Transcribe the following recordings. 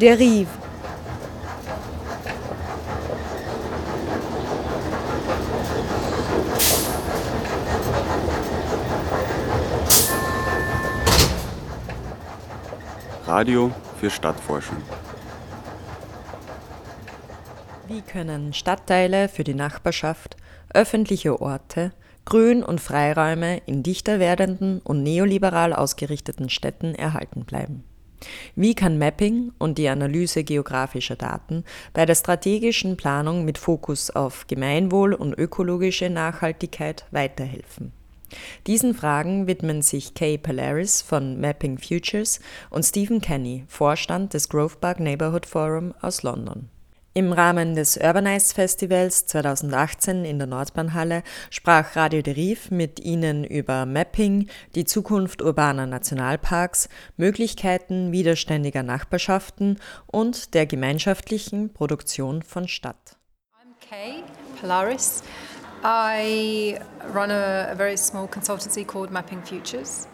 Derive. Radio für Stadtforschung. Wie können Stadtteile für die Nachbarschaft, öffentliche Orte, Grün- und Freiräume in dichter werdenden und neoliberal ausgerichteten Städten erhalten bleiben? Wie kann Mapping und die Analyse geografischer Daten bei der strategischen Planung mit Fokus auf Gemeinwohl und ökologische Nachhaltigkeit weiterhelfen? Diesen Fragen widmen sich Kay Polaris von Mapping Futures und Stephen Kenny, Vorstand des Grove Park Neighborhood Forum aus London. Im Rahmen des Urbanize Festivals 2018 in der Nordbahnhalle sprach Radio Deriv mit Ihnen über Mapping, die Zukunft urbaner Nationalparks, Möglichkeiten widerständiger Nachbarschaften und der gemeinschaftlichen Produktion von Stadt. I'm Kay Polaris. I run a, a very small consultancy called Mapping Futures.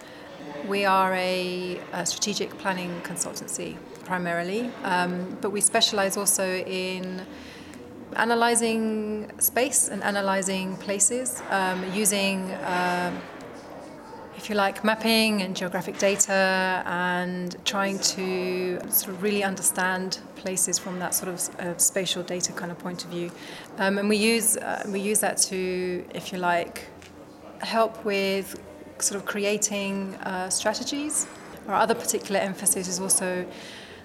We are a, a strategic planning consultancy primarily, um, but we specialize also in analyzing space and analyzing places um, using, uh, if you like, mapping and geographic data and trying to sort of really understand places from that sort of uh, spatial data kind of point of view. Um, and we use, uh, we use that to, if you like, help with sort of creating uh, strategies. Our other particular emphasis is also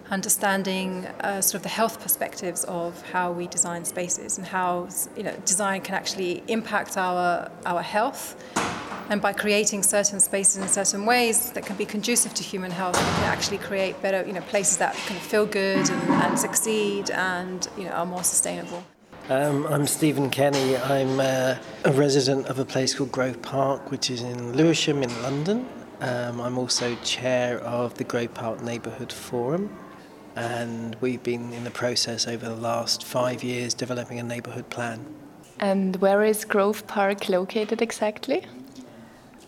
understanding uh, sort of the health perspectives of how we design spaces and how you know design can actually impact our our health and by creating certain spaces in certain ways that can be conducive to human health we can actually create better you know places that can feel good and, and succeed and you know are more sustainable um, I'm Stephen Kenny. I'm uh, a resident of a place called Grove Park, which is in Lewisham in London. Um, I'm also chair of the Grove Park Neighbourhood Forum, and we've been in the process over the last five years developing a neighbourhood plan. And where is Grove Park located exactly?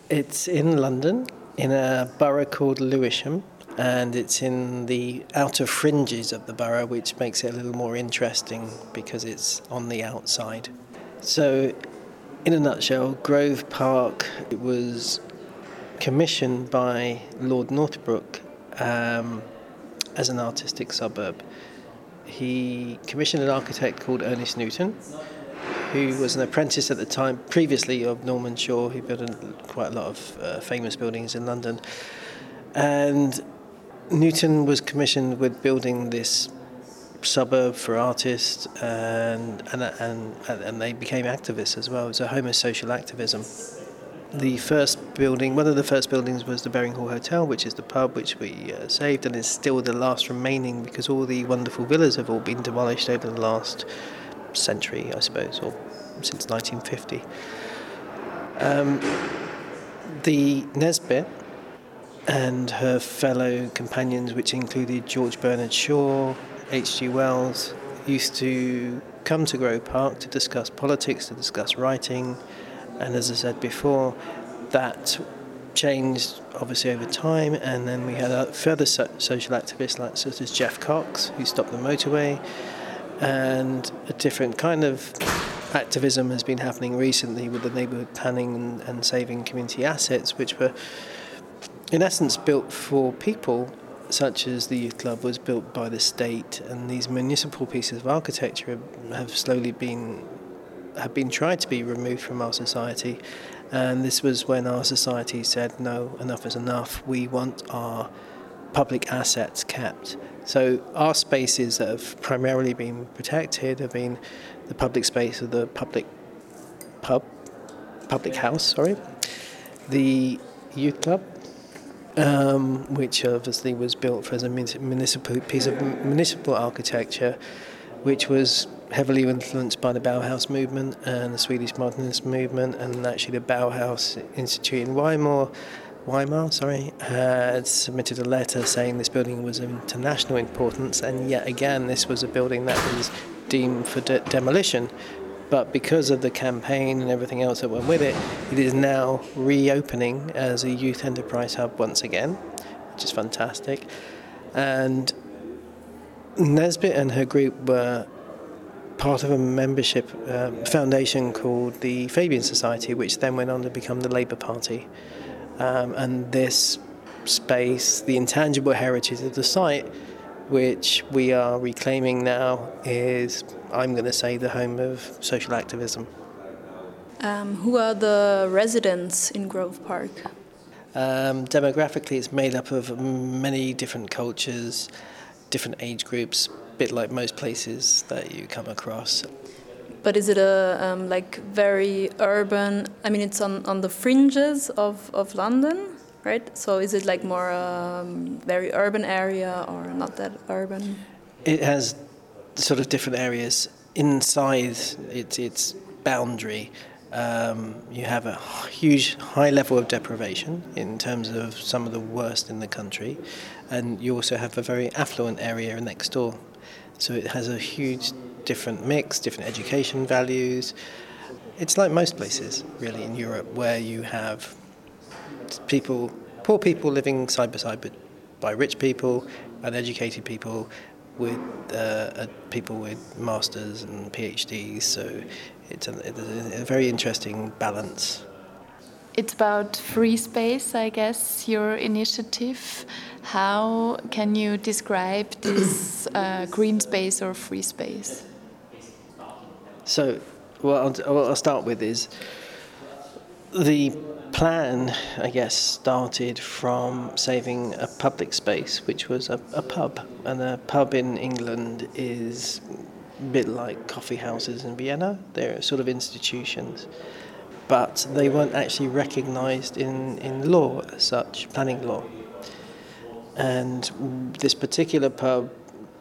It's in London, in a borough called Lewisham, and it's in the outer fringes of the borough, which makes it a little more interesting because it's on the outside. So, in a nutshell, Grove Park was commissioned by Lord Northbrook. Um, as an artistic suburb. He commissioned an architect called Ernest Newton, who was an apprentice at the time, previously of Norman Shaw, who built quite a lot of uh, famous buildings in London. And Newton was commissioned with building this suburb for artists, and and and, and they became activists as well. It was a homosocial activism the first building, one of the first buildings was the Baring Hall Hotel, which is the pub which we uh, saved and is still the last remaining because all the wonderful villas have all been demolished over the last century, I suppose, or since 1950. Um, the Nesbit and her fellow companions, which included George Bernard Shaw, H.G. Wells, used to come to Grove Park to discuss politics, to discuss writing, and as I said before, that changed obviously over time, and then we had further so- social activists like such as Jeff Cox, who stopped the motorway, and a different kind of activism has been happening recently with the neighbourhood planning and, and saving community assets, which were in essence built for people such as the youth club was built by the state. And these municipal pieces of architecture have slowly been have been tried to be removed from our society. And this was when our society said, no, enough is enough. We want our public assets kept. So our spaces that have primarily been protected have been the public space of the public pub, public house, sorry, the youth club, um, which obviously was built for as a municipal piece of municipal architecture, which was heavily influenced by the Bauhaus movement and the Swedish modernist movement, and actually the Bauhaus Institute in Weimar, Weimar, sorry, had submitted a letter saying this building was of international importance, and yet again, this was a building that was deemed for de- demolition. But because of the campaign and everything else that went with it, it is now reopening as a youth enterprise hub once again, which is fantastic. And Nesbit and her group were part of a membership um, foundation called the Fabian Society, which then went on to become the Labour Party. Um, and this space, the intangible heritage of the site, which we are reclaiming now, is, I'm going to say, the home of social activism. Um, who are the residents in Grove Park? Um, demographically, it's made up of many different cultures, different age groups, bit like most places that you come across. But is it a um, like very urban? I mean, it's on, on the fringes of, of London, right? So is it like more a um, very urban area or not that urban? It has sort of different areas inside its its boundary. Um, you have a huge high level of deprivation in terms of some of the worst in the country, and you also have a very affluent area next door. So it has a huge different mix, different education values. It's like most places, really, in Europe, where you have people, poor people living side by side by rich people, uneducated people, with uh, people with masters and PhDs. So it's a, it's a very interesting balance. It's about free space, I guess, your initiative. How can you describe this uh, green space or free space? So, what I'll, what I'll start with is the plan, I guess, started from saving a public space, which was a, a pub. And a pub in England is a bit like coffee houses in Vienna, they're sort of institutions. But they weren't actually recognised in, in law as such, planning law. And this particular pub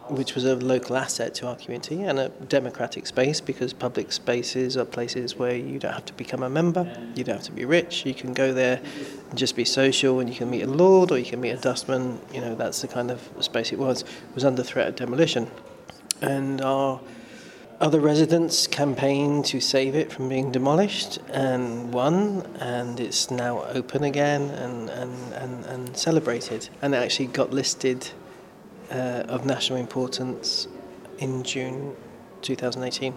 which was a local asset to our community and a democratic space because public spaces are places where you don't have to become a member, you don't have to be rich, you can go there and just be social and you can meet a lord or you can meet a dustman, you know, that's the kind of space it was, it was under threat of demolition. And our other residents campaigned to save it from being demolished and won, and it's now open again and, and, and, and celebrated. And it actually got listed uh, of national importance in June 2018.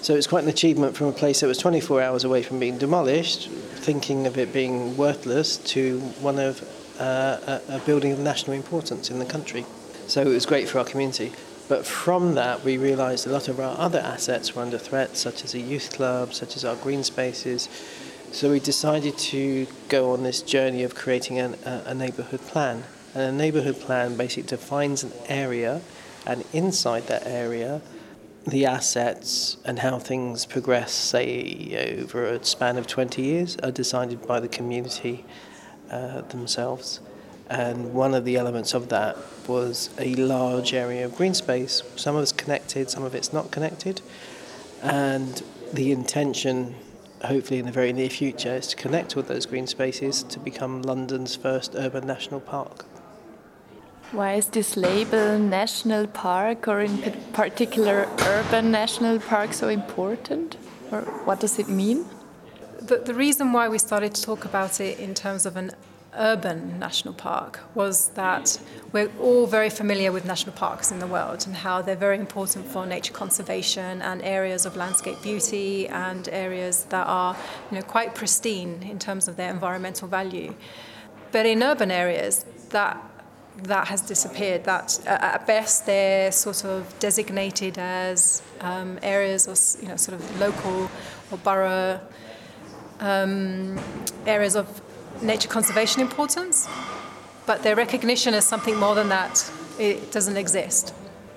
So it's quite an achievement from a place that was 24 hours away from being demolished, thinking of it being worthless, to one of uh, a, a building of national importance in the country. So it was great for our community. But from that, we realised a lot of our other assets were under threat, such as a youth club, such as our green spaces. So we decided to go on this journey of creating an, a, a neighbourhood plan. And a neighbourhood plan basically defines an area, and inside that area, the assets and how things progress, say, over a span of 20 years, are decided by the community uh, themselves. And one of the elements of that was a large area of green space. Some of it's connected, some of it's not connected. And the intention, hopefully in the very near future, is to connect with those green spaces to become London's first urban national park. Why is this label national park or in particular urban national park so important? Or what does it mean? The, the reason why we started to talk about it in terms of an urban national park was that we're all very familiar with national parks in the world and how they're very important for nature conservation and areas of landscape beauty and areas that are you know, quite pristine in terms of their environmental value. But in urban areas, that that has disappeared. That at best they're sort of designated as um, areas or you know sort of local or borough um, areas of nature conservation importance, but their recognition as something more than that it doesn't exist.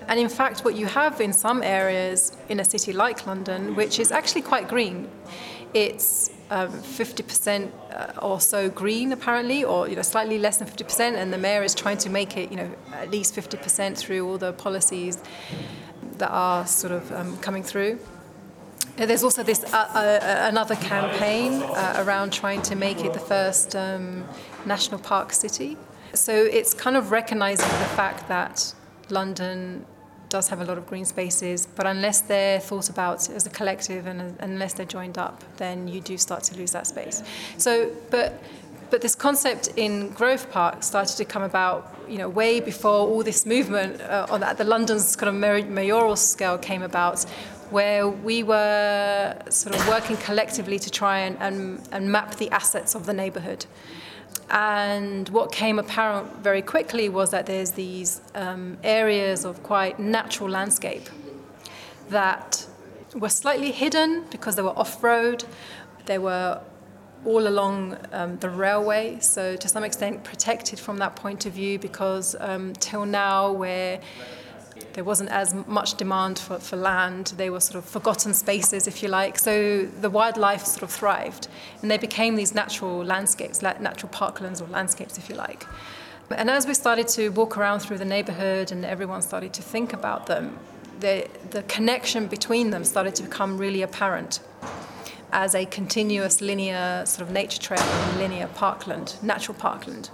And in fact, what you have in some areas in a city like London, which is actually quite green, it's um, 50% uh, or so green apparently, or you know slightly less than 50%, and the mayor is trying to make it you know at least 50% through all the policies that are sort of um, coming through. There's also this uh, uh, another campaign uh, around trying to make it the first um, national park city. So it's kind of recognizing the fact that London does have a lot of green spaces, but unless they're thought about as a collective and unless they're joined up, then you do start to lose that space. So, but But this concept in Grove Park started to come about, you know, way before all this movement uh, on at the London's kind of mayoral scale came about, where we were sort of working collectively to try and, and, and map the assets of the neighbourhood. And what came apparent very quickly was that there's these um, areas of quite natural landscape that were slightly hidden because they were off road. They were all along um, the railway, so to some extent protected from that point of view because um, till now, where there wasn't as much demand for, for land, they were sort of forgotten spaces, if you like. So the wildlife sort of thrived, and they became these natural landscapes, natural parklands or landscapes, if you like. And as we started to walk around through the neighborhood and everyone started to think about them, the, the connection between them started to become really apparent as a continuous linear sort of nature trail and linear parkland, natural parkland.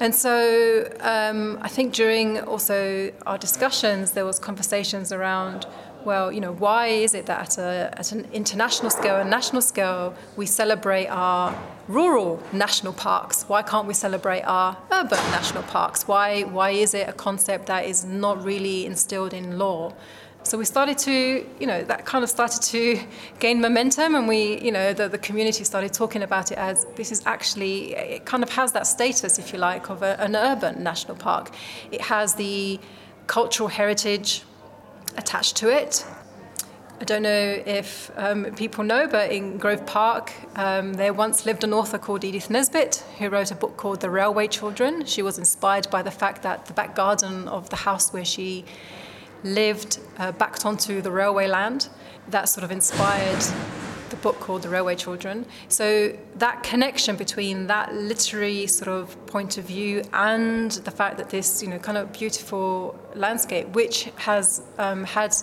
And so um, I think during also our discussions, there was conversations around, well, you know, why is it that at, a, at an international scale and national scale, we celebrate our rural national parks? Why can't we celebrate our urban national parks? Why, why is it a concept that is not really instilled in law? So we started to, you know, that kind of started to gain momentum, and we, you know, the, the community started talking about it as this is actually, it kind of has that status, if you like, of a, an urban national park. It has the cultural heritage attached to it. I don't know if um, people know, but in Grove Park, um, there once lived an author called Edith Nesbit who wrote a book called The Railway Children. She was inspired by the fact that the back garden of the house where she lived uh, backed onto the railway land. That sort of inspired the book called The Railway Children. So that connection between that literary sort of point of view and the fact that this, you know, kind of beautiful landscape, which has um, had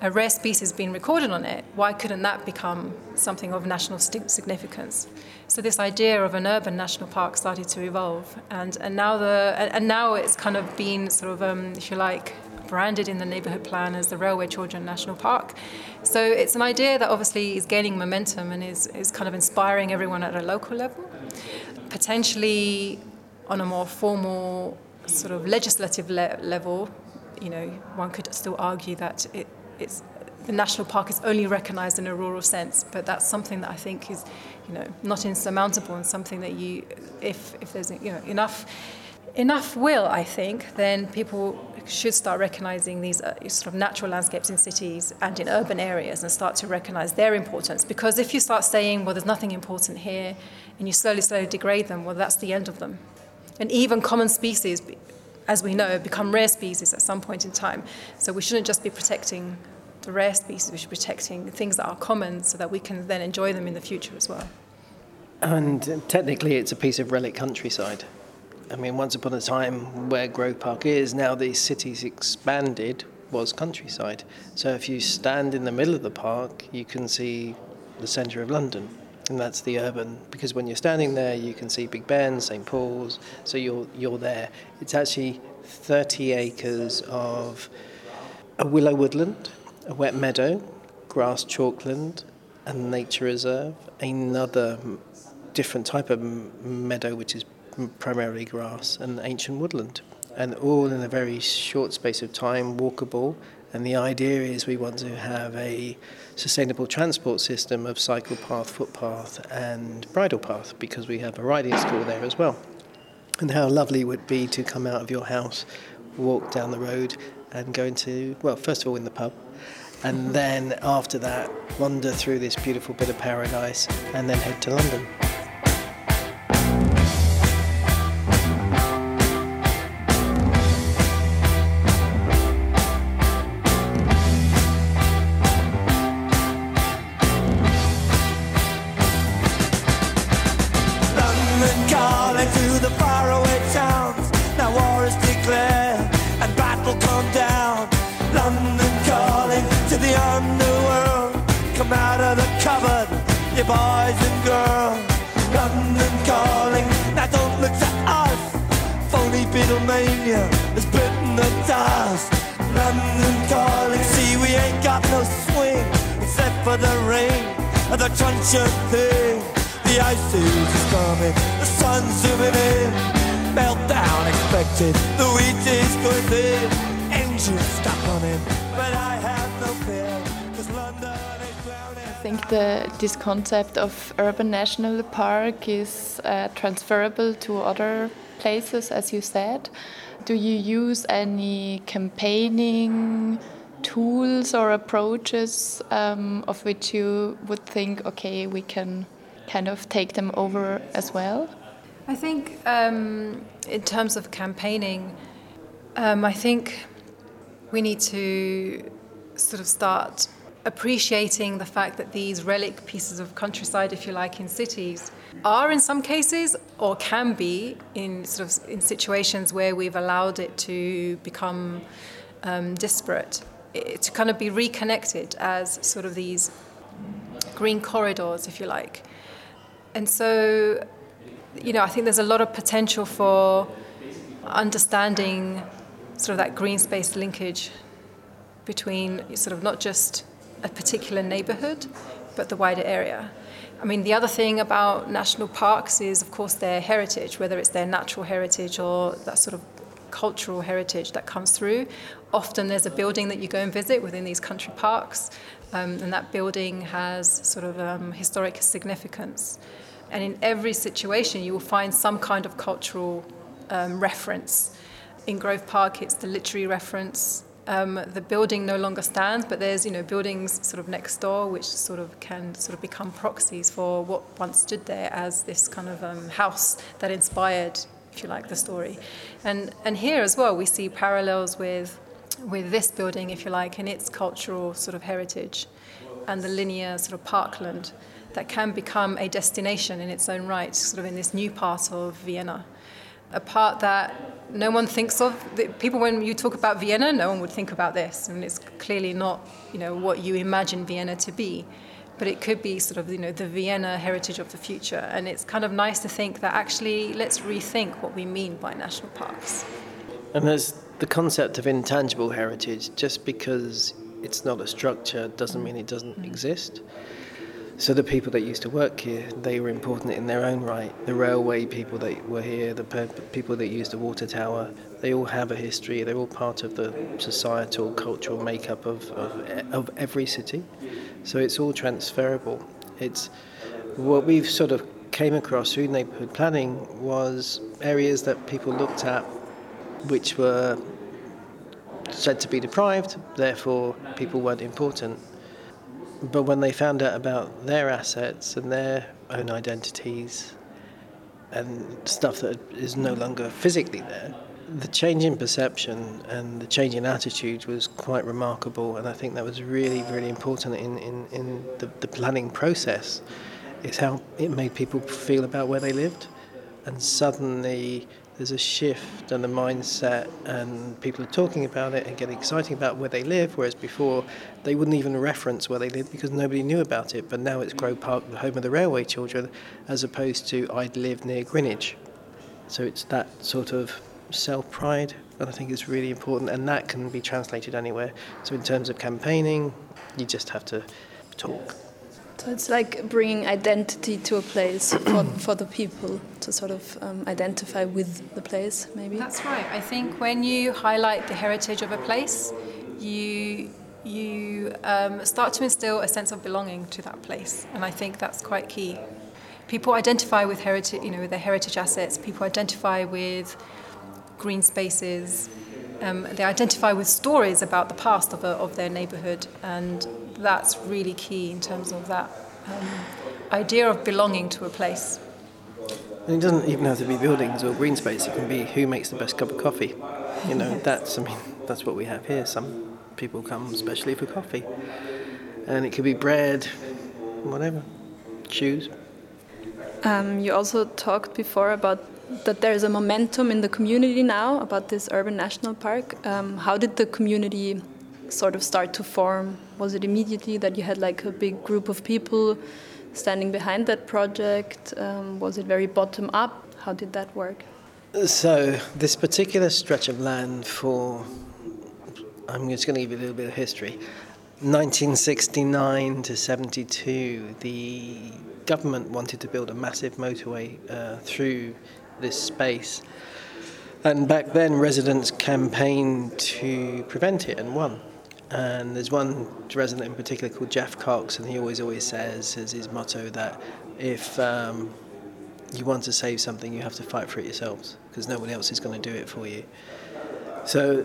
a rare species being recorded on it, why couldn't that become something of national significance? So this idea of an urban national park started to evolve, and, and now the and now it's kind of been sort of, um, if you like, branded in the neighbourhood plan as the Railway Children National Park. So it's an idea that obviously is gaining momentum and is, is kind of inspiring everyone at a local level. Potentially on a more formal sort of legislative le- level, you know, one could still argue that it, it's the national park is only recognised in a rural sense, but that's something that I think is, you know, not insurmountable and something that you, if if there's you know enough enough will, I think, then people should start recognizing these uh, sort of natural landscapes in cities and in urban areas and start to recognize their importance. Because if you start saying, well, there's nothing important here, and you slowly, slowly degrade them, well, that's the end of them. And even common species, as we know, become rare species at some point in time. So we shouldn't just be protecting the rare species, we should be protecting things that are common so that we can then enjoy them in the future as well. And technically, it's a piece of relic countryside. I mean, once upon a time, where Grove Park is, now the city's expanded, was countryside. So if you stand in the middle of the park, you can see the centre of London. And that's the urban, because when you're standing there, you can see Big Ben, St Paul's, so you're, you're there. It's actually 30 acres of a willow woodland, a wet meadow, grass chalkland, a nature reserve, another different type of meadow, which is primarily grass and ancient woodland, and all in a very short space of time, walkable. And the idea is we want to have a sustainable transport system of cycle path, footpath, and bridle path because we have a riding school there as well. And how lovely it would be to come out of your house, walk down the road, and go into, well, first of all, in the pub, and then after that, wander through this beautiful bit of paradise, and then head to London. Truncheon thing. The ice is coming, the sun's zooming in. Meltdown expected, the wheat is going thin. Engines stop running, but I have no fear. I think the, this concept of urban national park is uh, transferable to other places, as you said. Do you use any campaigning tools or approaches um, of which you would think, okay, we can kind of take them over as well? I think, um, in terms of campaigning, um, I think we need to sort of start appreciating the fact that these relic pieces of countryside, if you like, in cities, are in some cases or can be in sort of in situations where we've allowed it to become um, disparate, to kind of be reconnected as sort of these green corridors, if you like. And so, you know, I think there's a lot of potential for understanding sort of that green space linkage between sort of not just a particular neighborhood, but the wider area. I mean, the other thing about national parks is, of course, their heritage, whether it's their natural heritage or that sort of cultural heritage that comes through. Often there's a building that you go and visit within these country parks, um, and that building has sort of um, historic significance. And in every situation, you will find some kind of cultural um, reference. In Grove Park, it's the literary reference. Um, the building no longer stands, but there's you know buildings sort of next door which sort of can sort of become proxies for what once stood there as this kind of um, house that inspired, if you like, the story. And and here as well, we see parallels with with this building, if you like, and its cultural sort of heritage, and the linear sort of parkland that can become a destination in its own right, sort of in this new part of Vienna. A part that no one thinks of. People, when you talk about Vienna, no one would think about this. Mean, it's clearly not, you know, what you imagine Vienna to be. But it could be sort of, you know, the Vienna heritage of the future. And it's kind of nice to think that actually let's rethink what we mean by national parks. And there's the concept of intangible heritage. Just because it's not a structure doesn't mean it doesn't mm-hmm. exist. So the people that used to work here, they were important in their own right. The railway people that were here, the people that used the water tower, they all have a history. They're all part of the societal, cultural makeup of, of, of every city. So it's all transferable. It's what we've sort of came across through neighbourhood planning was areas that people looked at which were said to be deprived, therefore people weren't important. But when they found out about their assets and their own identities and stuff that is no longer physically there, the change in perception and the change in attitude was quite remarkable. And I think that was really, really important in, in, in the, the planning process, is how it made people feel about where they lived. And suddenly there's a shift in the mindset and people are talking about it and getting excited about where they live whereas before they wouldn't even reference where they lived because nobody knew about it but now it's Grove Park the home of the railway children as opposed to I'd live near Greenwich so it's that sort of self pride that I think is really important and that can be translated anywhere so in terms of campaigning you just have to talk so it's like bringing identity to a place for, for the people to sort of um, identify with the place, maybe. That's right. I think when you highlight the heritage of a place, you you um, start to instill a sense of belonging to that place, and I think that's quite key. People identify with heritage, you know, with their heritage assets. People identify with green spaces. Um, they identify with stories about the past of, a, of their neighbourhood, and that's really key in terms of that um, idea of belonging to a place. And it doesn't even have to be buildings or green space. It can be who makes the best cup of coffee. You know, that's I mean that's what we have here. Some people come especially for coffee, and it could be bread, whatever, shoes. Um, you also talked before about that there is a momentum in the community now about this urban national park. Um, how did the community sort of start to form? Was it immediately that you had like a big group of people standing behind that project? Um, was it very bottom up? How did that work? So, this particular stretch of land for, I'm just going to give you a little bit of history. 1969 to 72, the government wanted to build a massive motorway uh, through this space. And back then, residents campaigned to prevent it and won. And there's one resident in particular called Jeff Cox, and he always, always says as his motto that if um, you want to save something, you have to fight for it yourselves, because nobody else is going to do it for you. So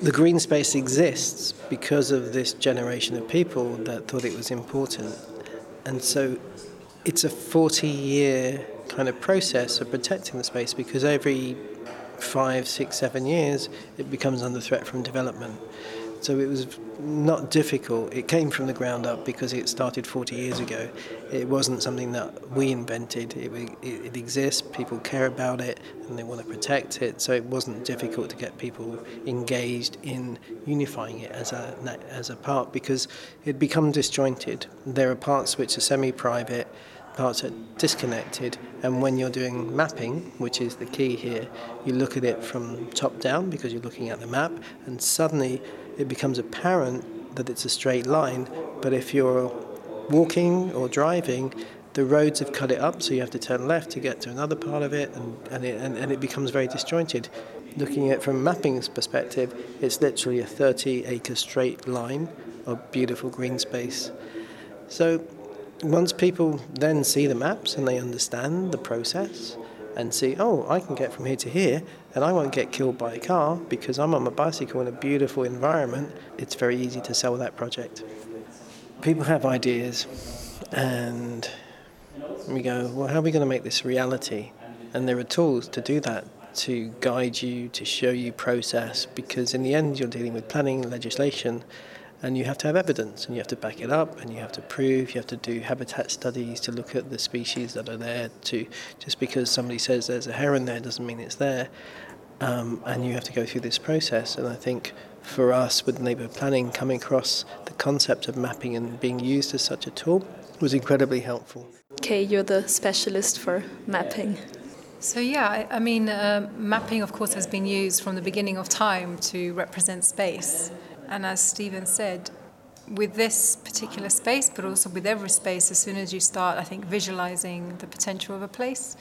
the green space exists because of this generation of people that thought it was important. And so it's a 40 year kind of process of protecting the space because every five, six, seven years it becomes under threat from development. So it was not difficult. It came from the ground up because it started 40 years ago. It wasn't something that we invented. It, it, it, exists, people care about it, and they want to protect it. So it wasn't difficult to get people engaged in unifying it as a, as a part because it become disjointed. There are parts which are semi private parts are disconnected. And when you're doing mapping, which is the key here, you look at it from top down because you're looking at the map, and suddenly it becomes apparent that it's a straight line. But if you're walking or driving, the roads have cut it up, so you have to turn left to get to another part of it, and, and, it, and, and it becomes very disjointed. Looking at it from mapping's perspective, it's literally a 30 acre straight line of beautiful green space. So once people then see the maps and they understand the process and see, oh, I can get from here to here and I won't get killed by a car because I'm on my bicycle in a beautiful environment, it's very easy to sell that project. People have ideas and we go, well, how are we going to make this reality? And there are tools to do that, to guide you, to show you process, because in the end, you're dealing with planning, legislation, and you have to have evidence and you have to back it up and you have to prove you have to do habitat studies to look at the species that are there to just because somebody says there's a heron there doesn't mean it's there. Um, and you have to go through this process and i think for us with neighbourhood planning coming across the concept of mapping and being used as such a tool was incredibly helpful. Okay you're the specialist for mapping. So yeah, I, I mean, uh, mapping, of course, has been used from the beginning of time to represent space. And as Stephen said, with this particular space, but also with every space, as soon as you start, I think, visualizing the potential of a place,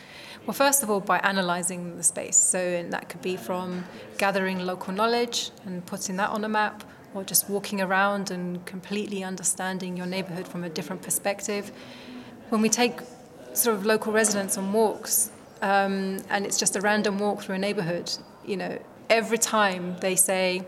well, first of all, by analyzing the space. So that could be from gathering local knowledge and putting that on a map, or just walking around and completely understanding your neighborhood from a different perspective. When we take sort of local residents on walks, um, and it's just a random walk through a neighborhood, you know, every time they say,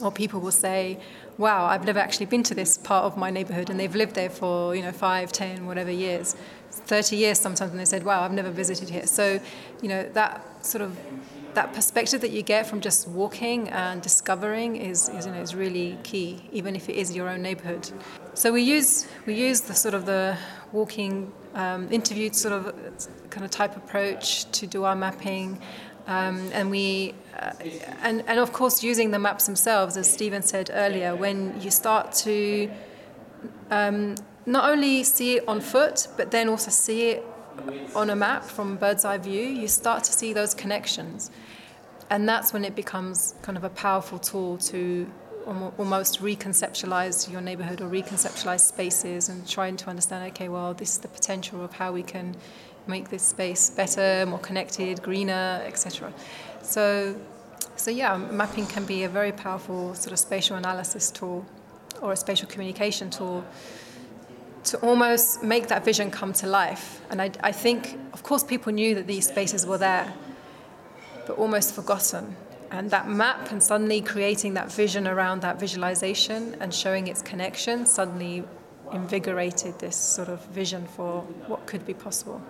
or people will say, wow, I've never actually been to this part of my neighborhood, and they've lived there for, you know, five, ten, whatever years, 30 years sometimes, and they said, wow, I've never visited here. So, you know, that sort of that perspective that you get from just walking and discovering is, is, you know, is really key, even if it is your own neighborhood. So we use we use the sort of the walking um, interviewed sort of kind of type approach to do our mapping. Um, and we, uh, and, and of course, using the maps themselves, as Stephen said earlier, when you start to um, not only see it on foot, but then also see it on a map from bird's eye view, you start to see those connections. And that's when it becomes kind of a powerful tool to almost reconceptualize your neighborhood or reconceptualize spaces and trying to understand okay well this is the potential of how we can make this space better, more connected, greener, etc. So, so yeah, mapping can be a very powerful sort of spatial analysis tool or a spatial communication tool to almost make that vision come to life. And I, I think, of course, people knew that these spaces were there, but almost forgotten. And that map and suddenly creating that vision around that visualization and showing its connection suddenly invigorated this sort of vision for what could be possible.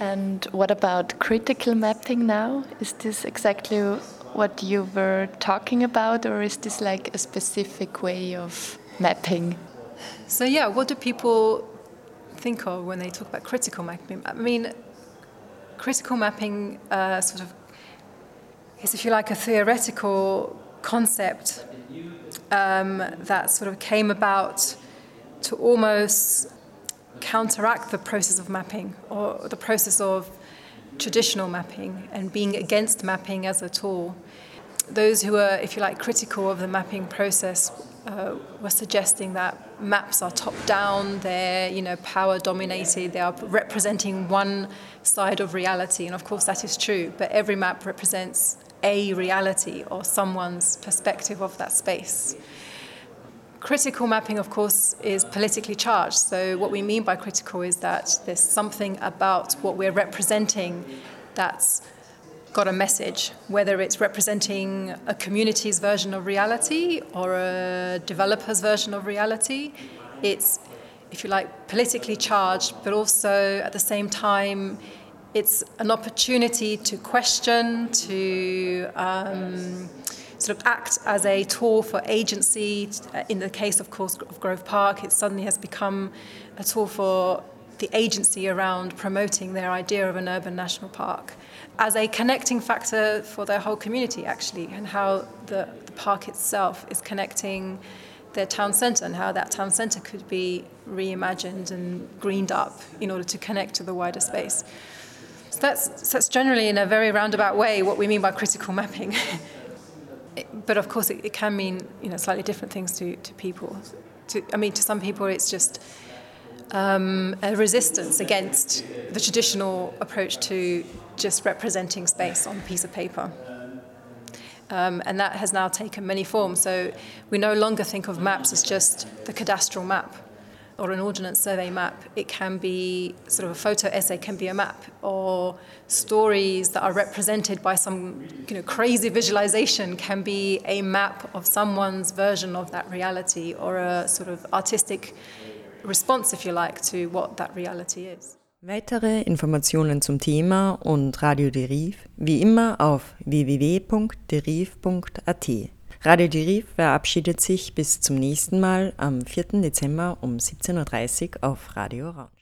And what about critical mapping now? Is this exactly what you were talking about, or is this like a specific way of mapping? So, yeah, what do people think of when they talk about critical mapping? I mean, critical mapping uh, sort of is, if you like, a theoretical concept um, that sort of came about to almost counteract the process of mapping or the process of traditional mapping and being against mapping as a tool. those who are, if you like, critical of the mapping process uh, were suggesting that maps are top down, they're you know power dominated, they are representing one side of reality, and of course that is true. But every map represents a reality or someone's perspective of that space. Critical mapping, of course, is politically charged. So, what we mean by critical is that there's something about what we're representing that's got a message, whether it's representing a community's version of reality or a developer's version of reality. It's, if you like, politically charged, but also at the same time, it's an opportunity to question, to um, sort of act as a tool for agency. Uh, in the case, of course, of Grove Park, it suddenly has become a tool for the agency around promoting their idea of an urban national park as a connecting factor for their whole community, actually, and how the, the park itself is connecting their town centre and how that town centre could be reimagined and greened up in order to connect to the wider space. So that's, so that's generally, in a very roundabout way, what we mean by critical mapping. but of course, it, it, can mean you know slightly different things to, to people. To, I mean, to some people, it's just um, a resistance against the traditional approach to just representing space on a piece of paper. Um, and that has now taken many forms. So we no longer think of maps as just the cadastral map or an ordnance survey map. It can be sort of a photo essay, can be a map, or stories that are represented by some you know, crazy visualization can be a map of someone's version of that reality or a sort of artistic response, if you like, to what that reality is. Weitere Informationen zum Thema und Radio dérive wie immer auf www.derive.at. Radio Deriv verabschiedet sich bis zum nächsten Mal am 4. Dezember um 17.30 Uhr auf Radio Orange.